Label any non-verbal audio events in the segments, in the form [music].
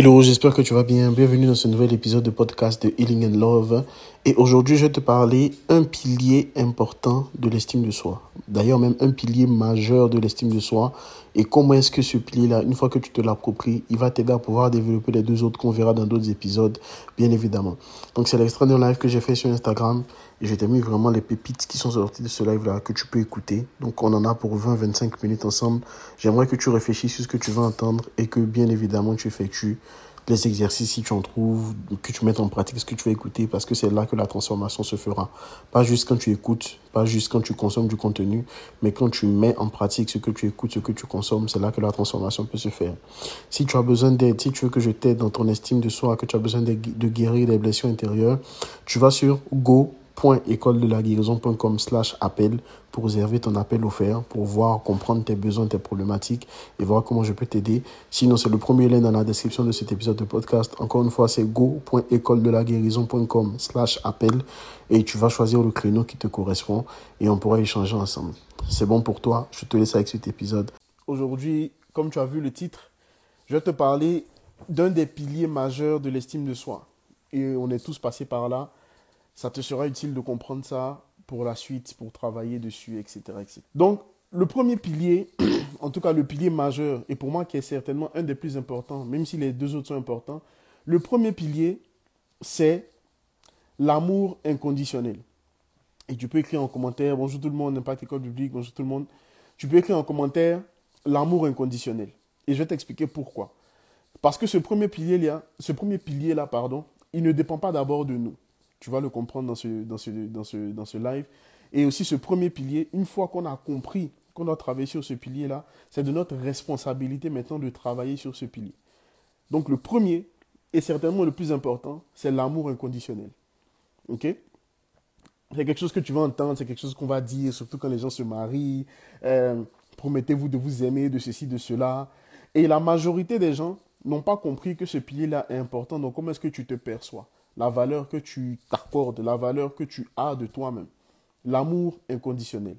Hello, j'espère que tu vas bien. Bienvenue dans ce nouvel épisode de podcast de Healing and Love. Et aujourd'hui, je vais te parler un pilier important de l'estime de soi. D'ailleurs, même un pilier majeur de l'estime de soi. Et comment est-ce que ce pilier-là, une fois que tu te l'appropries, il va t'aider à pouvoir développer les deux autres qu'on verra dans d'autres épisodes, bien évidemment. Donc, c'est l'extrait d'un live que j'ai fait sur Instagram. Et je t'ai mis vraiment les pépites qui sont sorties de ce live-là que tu peux écouter. Donc, on en a pour 20-25 minutes ensemble. J'aimerais que tu réfléchisses sur ce que tu vas entendre et que, bien évidemment, tu effectues les exercices si tu en trouves, que tu mettes en pratique ce que tu vas écouter parce que c'est là que la transformation se fera. Pas juste quand tu écoutes, pas juste quand tu consommes du contenu, mais quand tu mets en pratique ce que tu écoutes, ce que tu consommes, c'est là que la transformation peut se faire. Si tu as besoin d'aide, si tu veux que je t'aide dans ton estime de soi, que tu as besoin de, de guérir les blessures intérieures, tu vas sur go guérison.com slash appel pour réserver ton appel offert, pour voir, comprendre tes besoins, tes problématiques et voir comment je peux t'aider. Sinon, c'est le premier lien dans la description de cet épisode de podcast. Encore une fois, c'est go.école-de-la-guérison.com slash appel et tu vas choisir le créneau qui te correspond et on pourra échanger ensemble. C'est bon pour toi, je te laisse avec cet épisode. Aujourd'hui, comme tu as vu le titre, je vais te parler d'un des piliers majeurs de l'estime de soi. Et on est tous passés par là ça te sera utile de comprendre ça pour la suite, pour travailler dessus, etc. etc. Donc, le premier pilier, [clears throat] en tout cas le pilier majeur, et pour moi qui est certainement un des plus importants, même si les deux autres sont importants, le premier pilier, c'est l'amour inconditionnel. Et tu peux écrire en commentaire, bonjour tout le monde, Impact École Publique, bonjour tout le monde. Tu peux écrire en commentaire l'amour inconditionnel. Et je vais t'expliquer pourquoi. Parce que ce premier pilier-là, ce premier pilier-là, pardon, il ne dépend pas d'abord de nous. Tu vas le comprendre dans ce, dans ce, dans ce, dans ce live. Et aussi ce premier pilier, une fois qu'on a compris qu'on doit travailler sur ce pilier-là, c'est de notre responsabilité maintenant de travailler sur ce pilier. Donc le premier, et certainement le plus important, c'est l'amour inconditionnel. Ok? C'est quelque chose que tu vas entendre, c'est quelque chose qu'on va dire, surtout quand les gens se marient. Euh, promettez-vous de vous aimer, de ceci, de cela. Et la majorité des gens n'ont pas compris que ce pilier-là est important. Donc comment est-ce que tu te perçois? La valeur que tu t'accordes, la valeur que tu as de toi-même. L'amour inconditionnel.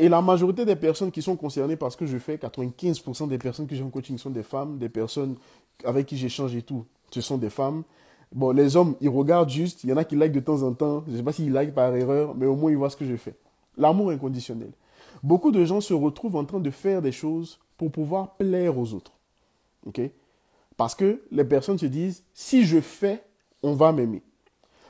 Et la majorité des personnes qui sont concernées par ce que je fais, 95% des personnes que j'ai en coaching sont des femmes, des personnes avec qui j'échange et tout, ce sont des femmes. Bon, les hommes, ils regardent juste, il y en a qui like de temps en temps, je ne sais pas s'ils like par erreur, mais au moins ils voient ce que je fais. L'amour inconditionnel. Beaucoup de gens se retrouvent en train de faire des choses pour pouvoir plaire aux autres. OK? Parce que les personnes se disent, si je fais, on va m'aimer.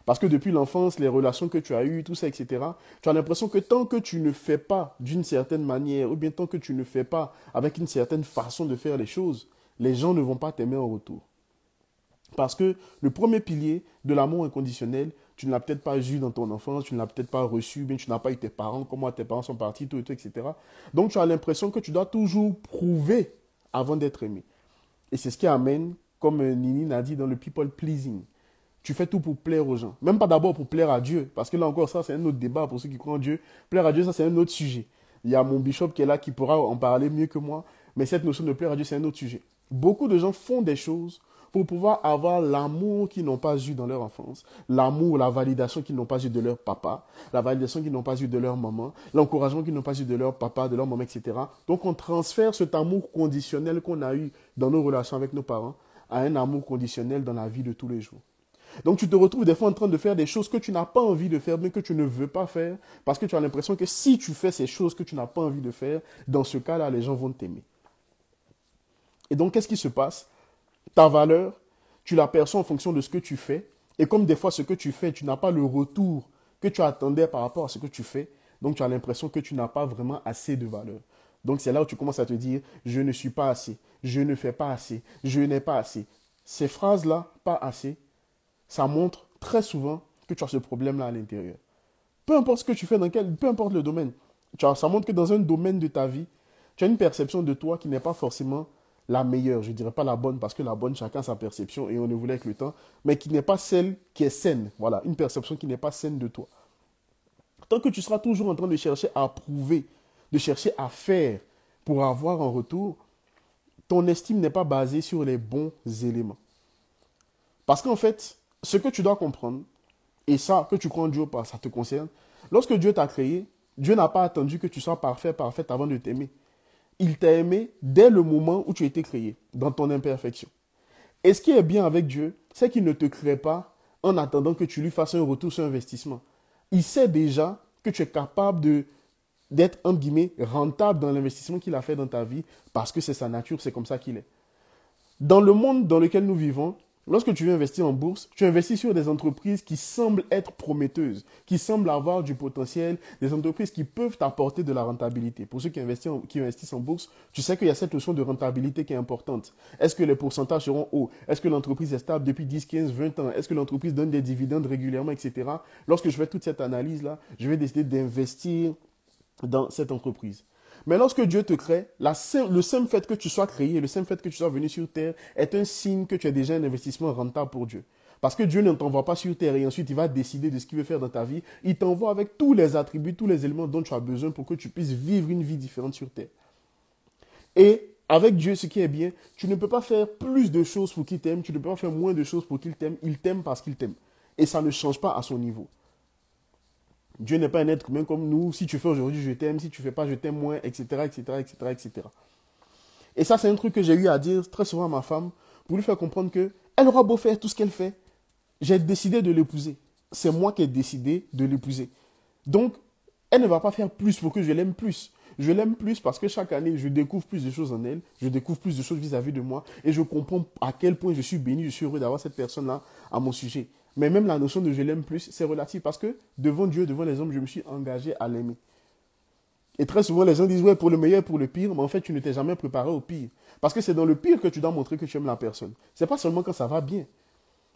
Parce que depuis l'enfance, les relations que tu as eues, tout ça, etc., tu as l'impression que tant que tu ne fais pas d'une certaine manière, ou bien tant que tu ne fais pas avec une certaine façon de faire les choses, les gens ne vont pas t'aimer en retour. Parce que le premier pilier de l'amour inconditionnel, tu ne l'as peut-être pas eu dans ton enfance, tu ne l'as peut-être pas reçu, bien tu n'as pas eu tes parents, comment tes parents sont partis, tout, tout, etc. Donc tu as l'impression que tu dois toujours prouver avant d'être aimé. Et c'est ce qui amène, comme Nini l'a dit dans le people pleasing tu fais tout pour plaire aux gens. Même pas d'abord pour plaire à Dieu, parce que là encore, ça, c'est un autre débat pour ceux qui croient en Dieu. Plaire à Dieu, ça, c'est un autre sujet. Il y a mon bishop qui est là, qui pourra en parler mieux que moi, mais cette notion de plaire à Dieu, c'est un autre sujet. Beaucoup de gens font des choses pour pouvoir avoir l'amour qu'ils n'ont pas eu dans leur enfance, l'amour, la validation qu'ils n'ont pas eu de leur papa, la validation qu'ils n'ont pas eu de leur maman, l'encouragement qu'ils n'ont pas eu de leur papa, de leur maman, etc. Donc on transfère cet amour conditionnel qu'on a eu dans nos relations avec nos parents à un amour conditionnel dans la vie de tous les jours. Donc tu te retrouves des fois en train de faire des choses que tu n'as pas envie de faire, mais que tu ne veux pas faire, parce que tu as l'impression que si tu fais ces choses que tu n'as pas envie de faire, dans ce cas-là, les gens vont t'aimer. Et donc, qu'est-ce qui se passe? Ta valeur, tu la perçois en fonction de ce que tu fais, et comme des fois ce que tu fais, tu n'as pas le retour que tu attendais par rapport à ce que tu fais, donc tu as l'impression que tu n'as pas vraiment assez de valeur. Donc c'est là où tu commences à te dire, je ne suis pas assez, je ne fais pas assez, je n'ai pas assez. Ces phrases-là, pas assez, ça montre très souvent que tu as ce problème-là à l'intérieur. Peu importe ce que tu fais, dans quel, peu importe le domaine, ça montre que dans un domaine de ta vie, tu as une perception de toi qui n'est pas forcément la meilleure, je ne dirais pas la bonne, parce que la bonne, chacun sa perception et on ne voulait avec le temps, mais qui n'est pas celle qui est saine. Voilà, une perception qui n'est pas saine de toi. Tant que tu seras toujours en train de chercher à prouver, de chercher à faire pour avoir un retour, ton estime n'est pas basée sur les bons éléments. Parce qu'en fait, ce que tu dois comprendre, et ça, que tu crois en Dieu ou pas, ça te concerne. Lorsque Dieu t'a créé, Dieu n'a pas attendu que tu sois parfait, parfaite avant de t'aimer. Il t'a aimé dès le moment où tu été créé, dans ton imperfection. Et ce qui est bien avec Dieu, c'est qu'il ne te crée pas en attendant que tu lui fasses un retour sur investissement. Il sait déjà que tu es capable de d'être, entre guillemets, rentable dans l'investissement qu'il a fait dans ta vie parce que c'est sa nature, c'est comme ça qu'il est. Dans le monde dans lequel nous vivons, Lorsque tu veux investir en bourse, tu investis sur des entreprises qui semblent être prometteuses, qui semblent avoir du potentiel, des entreprises qui peuvent t'apporter de la rentabilité. Pour ceux qui investissent, en, bourse, tu sais qu'il y a cette notion de rentabilité qui est importante. Est-ce que les pourcentages seront hauts? Est-ce que l'entreprise est stable depuis 10, 15, 20 ans? Est-ce que l'entreprise donne des dividendes régulièrement, etc. Lorsque je fais toute cette analyse-là, je vais décider d'investir dans cette entreprise. Mais lorsque Dieu te crée, le simple fait que tu sois créé, le simple fait que tu sois venu sur terre est un signe que tu as déjà un investissement rentable pour Dieu. Parce que Dieu ne t'envoie pas sur terre et ensuite il va décider de ce qu'il veut faire dans ta vie. Il t'envoie avec tous les attributs, tous les éléments dont tu as besoin pour que tu puisses vivre une vie différente sur terre. Et avec Dieu, ce qui est bien, tu ne peux pas faire plus de choses pour qu'il t'aime, tu ne peux pas faire moins de choses pour qu'il t'aime. Il t'aime parce qu'il t'aime. Et ça ne change pas à son niveau. Dieu n'est pas un être humain comme nous. Si tu fais aujourd'hui, je t'aime. Si tu ne fais pas, je t'aime moins, etc.. Et ça, c'est un truc que j'ai eu à dire très souvent à ma femme pour lui faire comprendre que elle aura beau faire tout ce qu'elle fait. J'ai décidé de l'épouser. C'est moi qui ai décidé de l'épouser. Donc, elle ne va pas faire plus pour que je l'aime plus. Je l'aime plus parce que chaque année, je découvre plus de choses en elle, je découvre plus de choses vis-à-vis -vis de moi et je comprends à quel point je suis béni, je suis heureux d'avoir cette personne-là à mon sujet. Mais même la notion de je l'aime plus, c'est relatif parce que devant Dieu, devant les hommes, je me suis engagé à l'aimer. Et très souvent, les gens disent, ouais, pour le meilleur, pour le pire, mais en fait, tu ne t'es jamais préparé au pire. Parce que c'est dans le pire que tu dois montrer que tu aimes la personne. Ce n'est pas seulement quand ça va bien.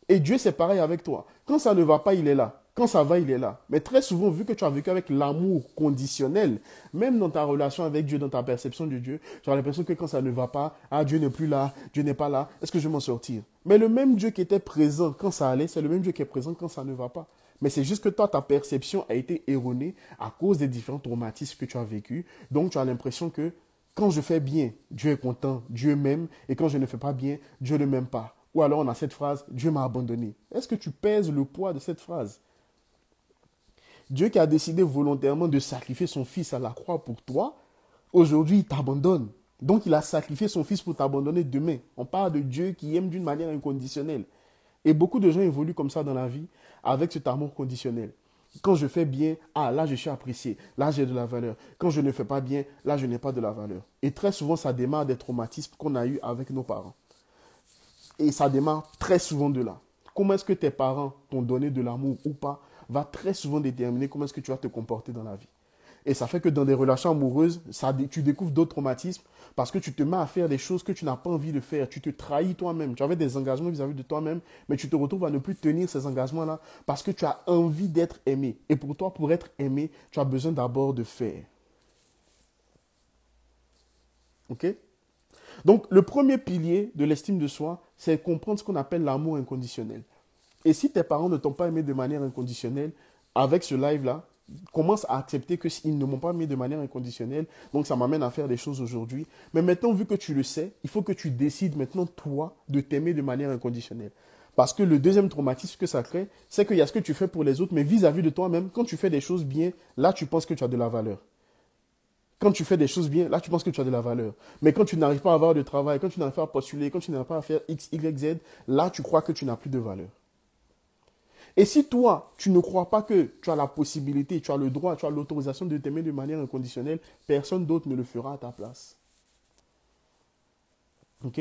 Et Dieu, c'est pareil avec toi. Quand ça ne va pas, il est là. Quand ça va, il est là. Mais très souvent, vu que tu as vécu avec l'amour conditionnel, même dans ta relation avec Dieu, dans ta perception de Dieu, tu as l'impression que quand ça ne va pas, ah, Dieu n'est plus là, Dieu n'est pas là, est-ce que je vais m'en sortir? Mais le même Dieu qui était présent quand ça allait, c'est le même Dieu qui est présent quand ça ne va pas. Mais c'est juste que toi, ta perception a été erronée à cause des différents traumatismes que tu as vécus. Donc, tu as l'impression que quand je fais bien, Dieu est content, Dieu m'aime, et quand je ne fais pas bien, Dieu ne m'aime pas. Ou alors on a cette phrase, Dieu m'a abandonné. Est-ce que tu pèses le poids de cette phrase? Dieu qui a décidé volontairement de sacrifier son fils à la croix pour toi, aujourd'hui il t'abandonne. Donc il a sacrifié son fils pour t'abandonner demain. On parle de Dieu qui aime d'une manière inconditionnelle. Et beaucoup de gens évoluent comme ça dans la vie avec cet amour conditionnel. Quand je fais bien, ah là je suis apprécié, là j'ai de la valeur. Quand je ne fais pas bien, là je n'ai pas de la valeur. Et très souvent ça démarre des traumatismes qu'on a eus avec nos parents. Et ça démarre très souvent de là. Comment est-ce que tes parents t'ont donné de l'amour ou pas? Va très souvent déterminer comment est-ce que tu vas te comporter dans la vie. Et ça fait que dans des relations amoureuses, tu découvres d'autres traumatismes parce que tu te mets à faire des choses que tu n'as pas envie de faire. Tu te trahis toi-même. Tu avais des engagements vis-à-vis de toi-même, mais tu te retrouves à ne plus tenir ces engagements-là parce que tu as envie d'être aimé. Et pour toi, pour être aimé, tu as besoin d'abord de faire. OK? Donc, le premier pilier de l'estime de soi, c'est comprendre ce qu'on appelle l'amour inconditionnel. Et si tes parents ne t'ont pas aimé de manière inconditionnelle, avec ce live-là, commence à accepter qu'ils ne m'ont pas aimé de manière inconditionnelle. Donc ça m'amène à faire des choses aujourd'hui. Mais maintenant, vu que tu le sais, il faut que tu décides maintenant, toi, de t'aimer de manière inconditionnelle. Parce que le deuxième traumatisme que ça crée, c'est qu'il y a ce que tu fais pour les autres, mais vis-à-vis de toi-même, quand tu fais des choses bien, là, tu penses que tu as de la valeur. Quand tu fais des choses bien, là, tu penses que tu as de la valeur. Mais quand tu n'arrives pas à avoir de travail, quand tu n'arrives pas à postuler, quand tu n'arrives pas à faire X, Y, Z, là, tu crois que tu n'as plus de valeur. Et si toi, tu ne crois pas que tu as la possibilité, tu as le droit, tu as l'autorisation de t'aimer de manière inconditionnelle, personne d'autre ne le fera à ta place. OK?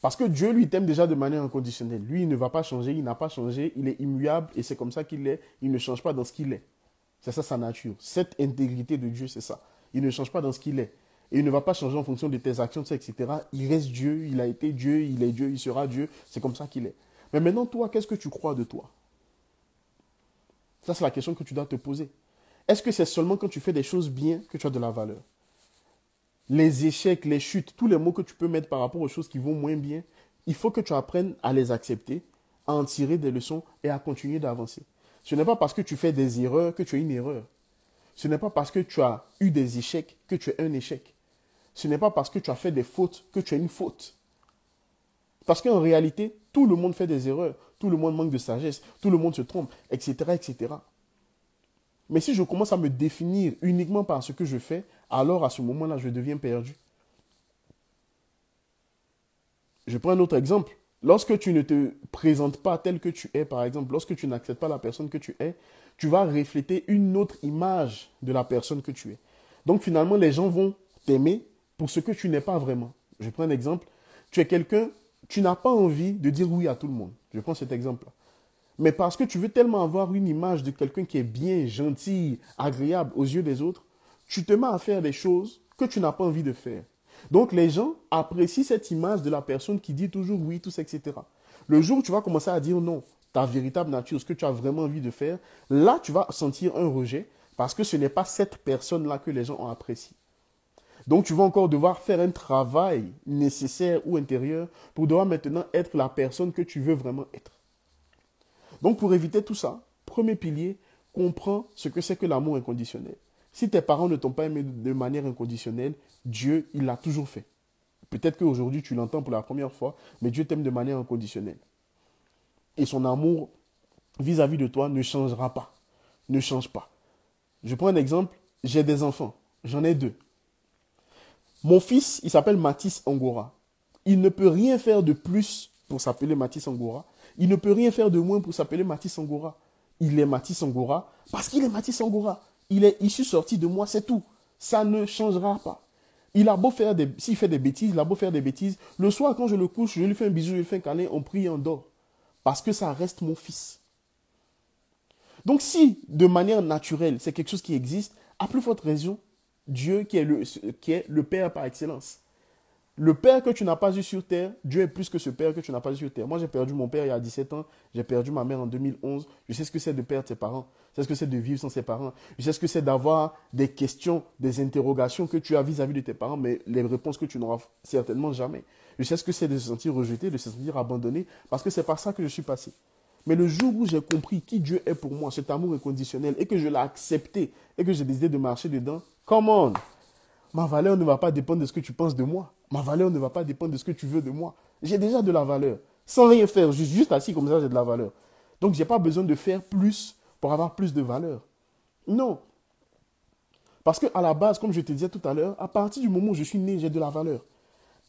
Parce que Dieu, lui, t'aime déjà de manière inconditionnelle. Lui, il ne va pas changer, il n'a pas changé, il est immuable et c'est comme ça qu'il est. Il ne change pas dans ce qu'il est. C'est ça sa nature. Cette intégrité de Dieu, c'est ça. Il ne change pas dans ce qu'il est. Et il ne va pas changer en fonction de tes actions, etc. Il reste Dieu, il a été Dieu, il est Dieu, il sera Dieu. C'est comme ça qu'il est. Mais maintenant, toi, qu'est-ce que tu crois de toi? Ça, c'est la question que tu dois te poser. Est-ce que c'est seulement quand tu fais des choses bien que tu as de la valeur Les échecs, les chutes, tous les mots que tu peux mettre par rapport aux choses qui vont moins bien, il faut que tu apprennes à les accepter, à en tirer des leçons et à continuer d'avancer. Ce n'est pas parce que tu fais des erreurs que tu as une erreur. Ce n'est pas parce que tu as eu des échecs que tu es un échec. Ce n'est pas parce que tu as fait des fautes que tu as une faute. Parce qu'en réalité, tout le monde fait des erreurs, tout le monde manque de sagesse, tout le monde se trompe, etc., etc. Mais si je commence à me définir uniquement par ce que je fais, alors à ce moment-là, je deviens perdu. Je prends un autre exemple. Lorsque tu ne te présentes pas tel que tu es, par exemple, lorsque tu n'acceptes pas la personne que tu es, tu vas refléter une autre image de la personne que tu es. Donc finalement, les gens vont t'aimer pour ce que tu n'es pas vraiment. Je prends un exemple. Tu es quelqu'un, tu n'as pas envie de dire oui à tout le monde. Je prends cet exemple-là. Mais parce que tu veux tellement avoir une image de quelqu'un qui est bien, gentil, agréable aux yeux des autres, tu te mets à faire des choses que tu n'as pas envie de faire. Donc les gens apprécient cette image de la personne qui dit toujours oui, tout ça, etc. Le jour où tu vas commencer à dire non, ta véritable nature, ce que tu as vraiment envie de faire, là tu vas sentir un rejet parce que ce n'est pas cette personne-là que les gens ont apprécié. Donc tu vas encore devoir faire un travail nécessaire ou intérieur pour devoir maintenant être la personne que tu veux vraiment être. Donc pour éviter tout ça, premier pilier, comprends ce que c'est que l'amour inconditionnel. Si tes parents ne t'ont pas aimé de manière inconditionnelle, Dieu, il l'a toujours fait. Peut-être qu'aujourd'hui tu l'entends pour la première fois, mais Dieu t'aime de manière inconditionnelle. Et son amour vis-à-vis de toi ne changera pas. Ne change pas. Je prends un exemple, j'ai des enfants, j'en ai deux. Mon fils, il s'appelle Mathis Angora. Il ne peut rien faire de plus pour s'appeler Mathis Angora. Il ne peut rien faire de moins pour s'appeler Mathis Angora. Il est Mathis Angora parce qu'il est Mathis Angora. Il est issu sorti de moi, c'est tout. Ça ne changera pas. Il a beau faire des, s'il fait des bêtises, il a beau faire des bêtises. Le soir, quand je le couche, je lui fais un bisou, je lui fais un câlin, on prie on dort. Parce que ça reste mon fils. Donc si, de manière naturelle, c'est quelque chose qui existe, à plus forte raison, Dieu qui est le, qui est le Père par excellence. Le Père que tu n'as pas eu sur terre, Dieu est plus que ce Père que tu n'as pas eu sur terre. Moi, j'ai perdu mon Père il y a 17 ans, j'ai perdu ma mère en 2011. Je sais ce que c'est de perdre ses parents, je sais ce que c'est de vivre sans ses parents, je sais ce que c'est d'avoir des questions, des interrogations que tu as vis-à-vis -vis de tes parents, mais les réponses que tu n'auras certainement jamais. Je sais ce que c'est de se sentir rejeté, de se sentir abandonné, parce que c'est par ça que je suis passé. Mais le jour où j'ai compris qui Dieu est pour moi, cet amour inconditionnel, et que je l'ai accepté, et que j'ai décidé de marcher dedans, come on! Ma valeur ne va pas dépendre de ce que tu penses de moi. Ma valeur ne va pas dépendre de ce que tu veux de moi. J'ai déjà de la valeur. Sans rien faire, juste, juste assis comme ça, j'ai de la valeur. Donc, je n'ai pas besoin de faire plus pour avoir plus de valeur. Non. Parce qu'à la base, comme je te disais tout à l'heure, à partir du moment où je suis né, j'ai de la valeur.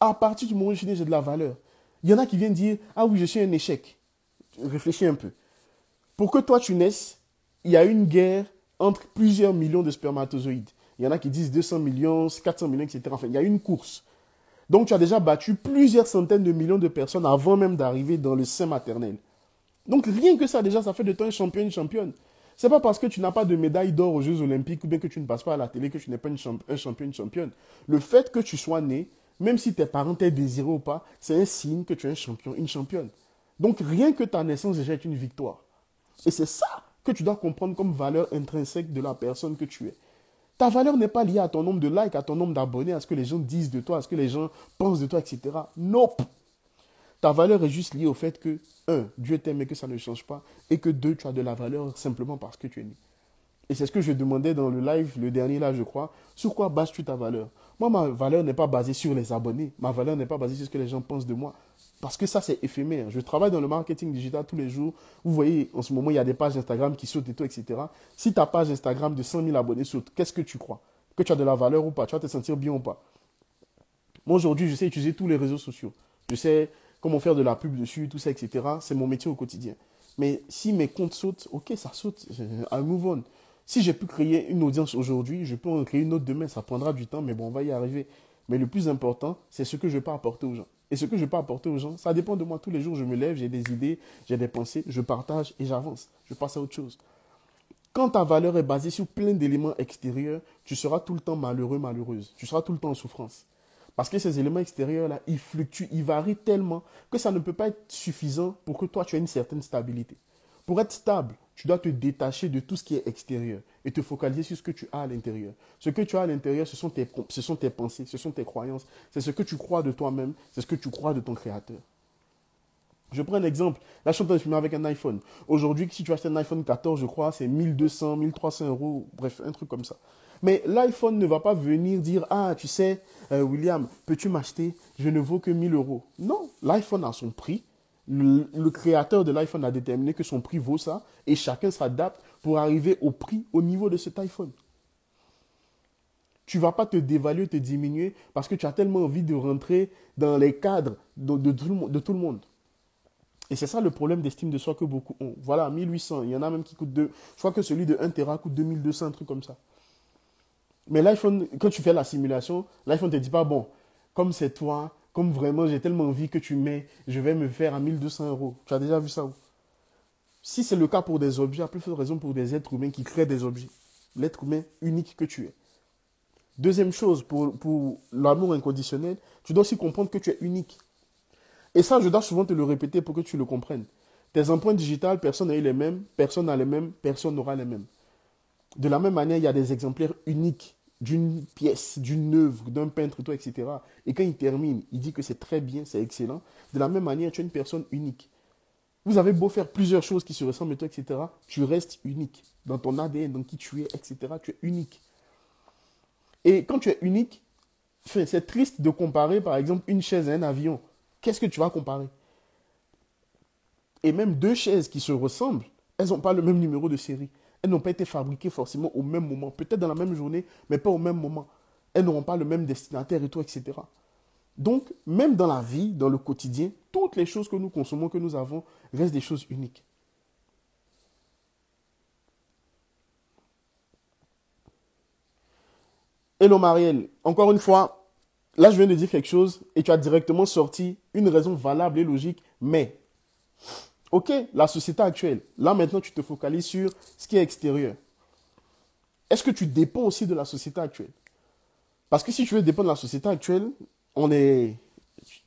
À partir du moment où je suis né, j'ai de la valeur. Il y en a qui viennent dire Ah oui, je suis un échec. Réfléchis un peu. Pour que toi tu naisses, il y a une guerre entre plusieurs millions de spermatozoïdes. Il y en a qui disent 200 millions, 400 millions, etc. Enfin, il y a une course. Donc, tu as déjà battu plusieurs centaines de millions de personnes avant même d'arriver dans le sein maternel. Donc, rien que ça, déjà, ça fait de toi un champion, une championne. C'est pas parce que tu n'as pas de médaille d'or aux Jeux Olympiques ou bien que tu ne passes pas à la télé que tu n'es pas un champion, une championne. Le fait que tu sois né, même si tes parents t'aient désiré ou pas, c'est un signe que tu es un champion, une championne. Donc, rien que ta naissance déjà est une victoire. Et c'est ça que tu dois comprendre comme valeur intrinsèque de la personne que tu es. Ta valeur n'est pas liée à ton nombre de likes, à ton nombre d'abonnés, à ce que les gens disent de toi, à ce que les gens pensent de toi, etc. Nope. Ta valeur est juste liée au fait que, un, Dieu t'aime et que ça ne change pas, et que deux, tu as de la valeur simplement parce que tu es né. Et c'est ce que je demandais dans le live, le dernier là, je crois. Sur quoi bases-tu ta valeur? Moi, ma valeur n'est pas basée sur les abonnés. Ma valeur n'est pas basée sur ce que les gens pensent de moi. Parce que ça, c'est éphémère. Je travaille dans le marketing digital tous les jours. Vous voyez, en ce moment, il y a des pages Instagram qui sautent et tout, etc. Si ta page Instagram de 100 000 abonnés saute, qu'est-ce que tu crois? Que tu as de la valeur ou pas? Tu vas te sentir bien ou pas? Moi, aujourd'hui, je sais utiliser tous les réseaux sociaux. Je sais comment faire de la pub dessus, tout ça, etc. C'est mon métier au quotidien. Mais si mes comptes sautent, ok, ça saute. I move on. Si j'ai pu créer une audience aujourd'hui, je peux en créer une autre demain. Ça prendra du temps, mais bon, on va y arriver. Mais le plus important, c'est ce que je peux apporter aux gens. Et ce que je peux apporter aux gens, ça dépend de moi. Tous les jours, je me lève, j'ai des idées, j'ai des pensées, je partage et j'avance. Je passe à autre chose. Quand ta valeur est basée sur plein d'éléments extérieurs, tu seras tout le temps malheureux, malheureuse. Tu seras tout le temps en souffrance. Parce que ces éléments extérieurs-là, ils fluctuent, ils varient tellement que ça ne peut pas être suffisant pour que toi, tu aies une certaine stabilité. Pour être stable, tu dois te détacher de tout ce qui est extérieur et te focaliser sur ce que tu as à l'intérieur. Ce que tu as à l'intérieur, ce, sont tes, pensées, ce sont tes croyances, c'est ce que tu crois de toi-même, c'est ce que tu crois de ton créateur. Je prends un exemple. Là, je suis en train de filmer avec un iPhone. Aujourd'hui, si tu achètes un iPhone 14, je crois, c'est 1200, 1300 euros, bref, un truc comme ça. Mais l'iPhone ne va pas venir dire Ah, tu sais, euh, William, peux-tu m'acheter? Je ne vaux que 1000 euros. Non, l'iPhone a son prix le, créateur de l'iPhone a déterminé que son prix vaut ça et chacun s'adapte pour arriver au prix au niveau de cet iPhone. Tu ne vas pas te dévaluer, te diminuer parce que tu as tellement envie de rentrer dans les cadres de, tout, le, monde. Et c'est ça le problème d'estime de soi que beaucoup ont. Voilà, 1800. Il y en a même qui coûtent 2. Je crois que celui de 1 Tera coûte 2200, un truc comme ça. Mais l'iPhone, quand tu fais la simulation, l'iPhone ne te dit pas, bon, comme c'est toi, comme vraiment j'ai tellement envie que tu mets, je vais me faire à 1200 euros. Tu as déjà vu ça où Si c'est le cas pour des objets, à plus forte raison pour des êtres humains qui créent des objets. L'être humain unique que tu es. Deuxième chose, pour, pour l'amour inconditionnel, tu dois aussi comprendre que tu es unique. Et ça, je dois souvent te le répéter pour que tu le comprennes. Tes empreintes digitales, personne n'a eu les mêmes, personne n'a les mêmes, personne n'aura les mêmes. De la même manière, il y a des exemplaires uniques d'une pièce, d'une œuvre, d'un peintre, toi, etc. Et quand il termine, il dit que c'est très bien, c'est excellent. De la même manière, tu es une personne unique. Vous avez beau faire plusieurs choses qui se ressemblent, toi, etc. Tu restes unique. Dans ton ADN, dans qui tu es, etc. Tu es unique. Et quand tu es unique, c'est triste de comparer, par exemple, une chaise à un avion. Qu'est-ce que tu vas comparer? Et même deux chaises qui se ressemblent, elles n'ont pas le même numéro de série. Elles n'ont pas été fabriquées forcément au même moment, peut-être dans la même journée, mais pas au même moment. Elles n'auront pas le même destinataire et tout, etc. Donc, même dans la vie, dans le quotidien, toutes les choses que nous consommons, que nous avons, restent des choses uniques. Hello Marielle, encore une fois, là je viens de dire quelque chose et tu as directement sorti une raison valable et logique, mais Ok, la société actuelle. Là, maintenant, tu te focalises sur ce qui est extérieur. Est-ce que tu dépends aussi de la société actuelle? Parce que si tu veux dépendre de la société actuelle, on est,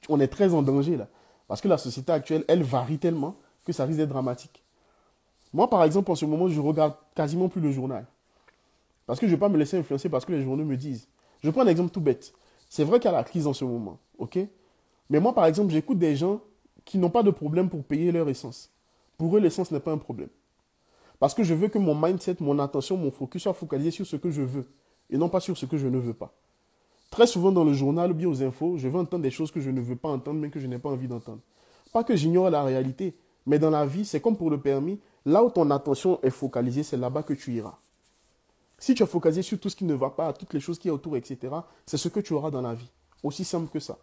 on est très en danger là. Parce que la société actuelle, elle varie tellement que ça risque d'être dramatique. Moi, par exemple, en ce moment, je regarde quasiment plus le journal. Parce que je ne vais pas me laisser influencer parce que les journaux me disent. Je prends un exemple tout bête. C'est vrai qu'il y a la crise en ce moment, ok? Mais moi, par exemple, j'écoute des gens qui n'ont pas de problème pour payer leur essence. Pour eux, l'essence n'est pas un problème. Parce que je veux que mon mindset, mon attention, mon focus soit focalisé sur ce que je veux et non pas sur ce que je ne veux pas. Très souvent dans le journal ou bien aux infos, je veux entendre des choses que je ne veux pas entendre, mais que je n'ai pas envie d'entendre. Pas que j'ignore la réalité, mais dans la vie, c'est comme pour le permis, là où ton attention est focalisée, c'est là-bas que tu iras. Si tu es focalisé sur tout ce qui ne va pas, toutes les choses qui sont autour, etc., c'est ce que tu auras dans la vie. Aussi simple que ça.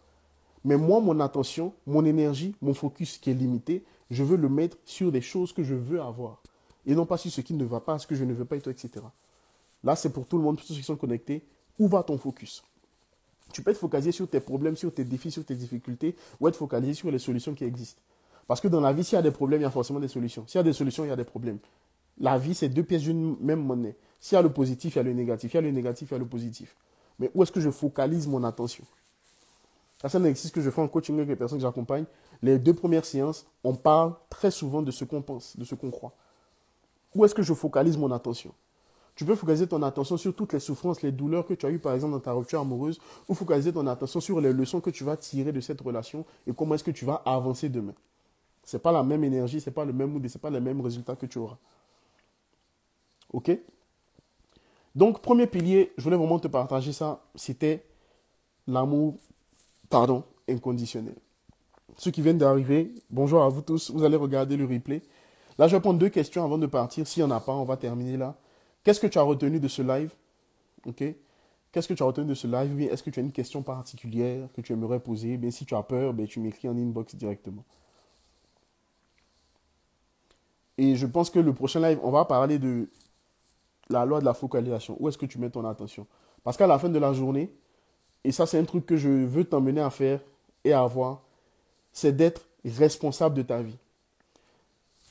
Mais moi, mon attention, mon énergie, mon focus qui est limité, je veux le mettre sur des choses que je veux avoir. Et non pas sur ce qui ne va pas, ce que je ne veux pas, etc. Là, c'est pour tout le monde, tous ceux qui sont connectés. Où va ton focus? Tu peux être focalisé sur tes problèmes, sur tes défis, sur tes difficultés, ou être focalisé sur les solutions qui existent. Parce que dans la vie, s'il y a des problèmes, il y a forcément des solutions. S'il y a des solutions, il y a des problèmes. La vie, c'est deux pièces d'une même monnaie. S'il y a le positif, il y a le négatif. Il y a le négatif, il y a le positif. Mais où est-ce que je focalise mon attention? C'est un exercice que je fais en coaching avec les personnes que j'accompagne. Les deux premières séances, on parle très souvent de ce qu'on pense, de ce qu'on croit. Où est-ce que je focalise mon attention? Tu peux focaliser ton attention sur toutes les souffrances, les douleurs que tu as eues, par exemple, dans ta rupture amoureuse, ou focaliser ton attention sur les leçons que tu vas tirer de cette relation et comment est-ce que tu vas avancer demain. Ce n'est pas la même énergie, ce n'est pas le même mood ce n'est pas les mêmes résultats que tu auras. OK? Donc, premier pilier, je voulais vraiment te partager ça, c'était l'amour pardon, inconditionnel. Ceux qui viennent d'arriver, bonjour à vous tous, vous allez regarder le replay. Là, je vais prendre deux questions avant de partir. S'il n'y en a pas, on va terminer là. Qu'est-ce que tu as retenu de ce live? Ok? Qu'est-ce que tu as retenu de ce live? Est-ce que tu as une question particulière que tu aimerais poser? Bien, si tu as peur, ben, tu m'écris en inbox directement. Et je pense que le prochain live, on va parler de la loi de la focalisation. Où est-ce que tu mets ton attention? Parce qu'à la fin de la journée, et ça c'est un truc que je veux t'emmener à faire et à avoir, c'est d'être responsable de ta vie.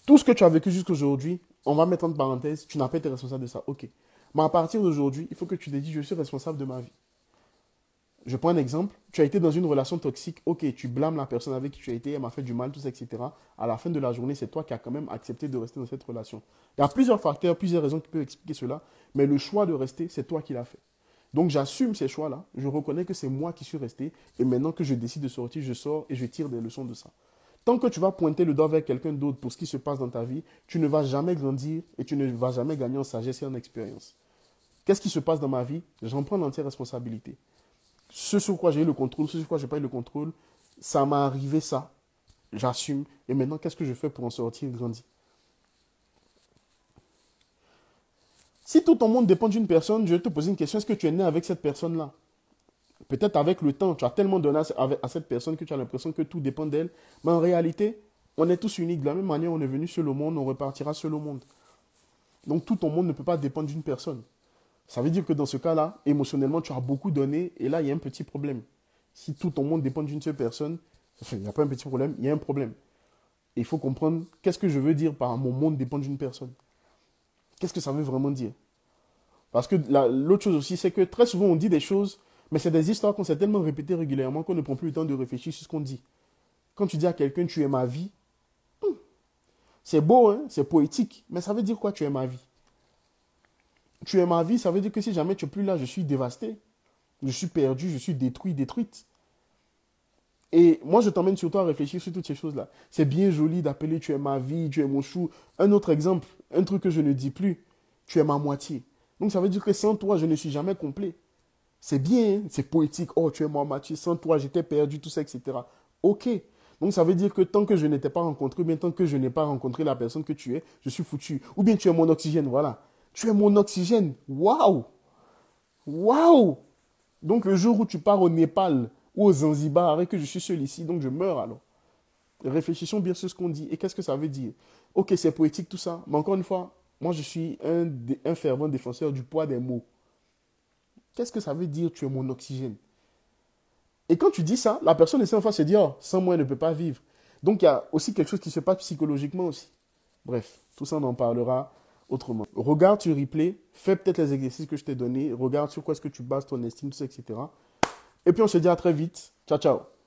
Tout ce que tu as vécu jusqu'aujourd'hui, on va mettre en parenthèse, tu n'as pas été responsable de ça. Ok. Mais à partir d'aujourd'hui, il faut que tu te dises, je suis responsable de ma vie. Je prends un exemple. Tu as été dans une relation toxique. Ok, tu blâmes la personne avec qui tu as été, elle m'a fait du mal, tout ça, etc. À la fin de la journée, c'est toi qui as quand même accepté de rester dans cette relation. Il y a plusieurs facteurs, plusieurs raisons qui peuvent expliquer cela. Mais le choix de rester, c'est toi qui l'as fait. Donc j'assume ces choix-là, je reconnais que c'est moi qui suis resté, et maintenant que je décide de sortir, je sors et je tire des leçons de ça. Tant que tu vas pointer le doigt vers quelqu'un d'autre pour ce qui se passe dans ta vie, tu ne vas jamais grandir et tu ne vas jamais gagner en sagesse et en expérience. Qu'est-ce qui se passe dans ma vie? J'en prends l'entière responsabilité. Ce sur quoi j'ai eu le contrôle, ce sur quoi je n'ai pas eu le contrôle, ça m'a arrivé ça. J'assume. Et maintenant, qu'est-ce que je fais pour en sortir grandir Si tout ton monde dépend d'une personne, je vais te poser une question. Est-ce que tu es né avec cette personne-là? Peut-être avec le temps, tu as tellement donné à cette personne que tu as l'impression que tout dépend d'elle. Mais en réalité, On est tous uniques. De la même manière, on est venu seul au monde, on repartira seul au monde. Donc tout ton monde ne peut pas dépendre d'une personne. Ça veut dire que dans ce cas-là, émotionnellement, tu as beaucoup donné et là, il y a un petit problème. Si tout ton monde dépend d'une seule personne, il n'y a pas un petit problème, il y a un problème. il faut comprendre qu'est-ce que je veux dire par mon monde dépend d'une personne. Qu'est-ce que ça veut vraiment dire? Parce que l'autre chose aussi, c'est que très souvent, on dit des choses, mais c'est des histoires qu'on s'est tellement répétées régulièrement qu'on ne prend plus le temps de réfléchir sur ce qu'on dit. Quand tu dis à quelqu'un, tu es ma vie, hmm, c'est beau, hein, c'est poétique, mais ça veut dire quoi, tu es ma vie? Tu es ma vie, ça veut dire que si jamais tu n'es plus là, je suis dévasté. Je suis perdu, je suis détruit, détruite. Et moi, je t'emmène surtout à réfléchir sur toutes ces choses-là. C'est bien joli d'appeler tu es ma vie, tu es mon chou. Un autre exemple, un truc que je ne dis plus, tu es ma moitié. Donc ça veut dire que sans toi, je ne suis jamais complet. C'est bien, hein, c'est poétique. Oh, tu es ma moitié, sans toi, j'étais perdu, tout ça, etc. Ok. Donc ça veut dire que tant que je n'étais pas rencontré, bien tant que je n'ai pas rencontré la personne que tu es, je suis foutu. Ou bien tu es mon oxygène, voilà. Tu es mon oxygène. Waouh Waouh Donc le jour où tu pars au Népal ou au Zanzibar et que je suis seul ici, donc je meurs alors. Réfléchissons bien sur ce qu'on dit. Et qu'est-ce que ça veut dire? Ok, c'est poétique tout ça, mais encore une fois, moi je suis un, fervent défenseur du poids des mots. Qu'est-ce que ça veut dire tu es mon oxygène? Et quand tu dis ça, la personne essaie en face se dire oh, sans moi elle ne peut pas vivre. Donc il y a aussi quelque chose qui se passe psychologiquement aussi. Bref, tout ça on en parlera autrement. Regarde sur replay, fais peut-être les exercices que je t'ai donnés, regarde sur quoi est-ce que tu bases ton estime, tout ça, etc. Et puis on se dit à très vite. Ciao, ciao.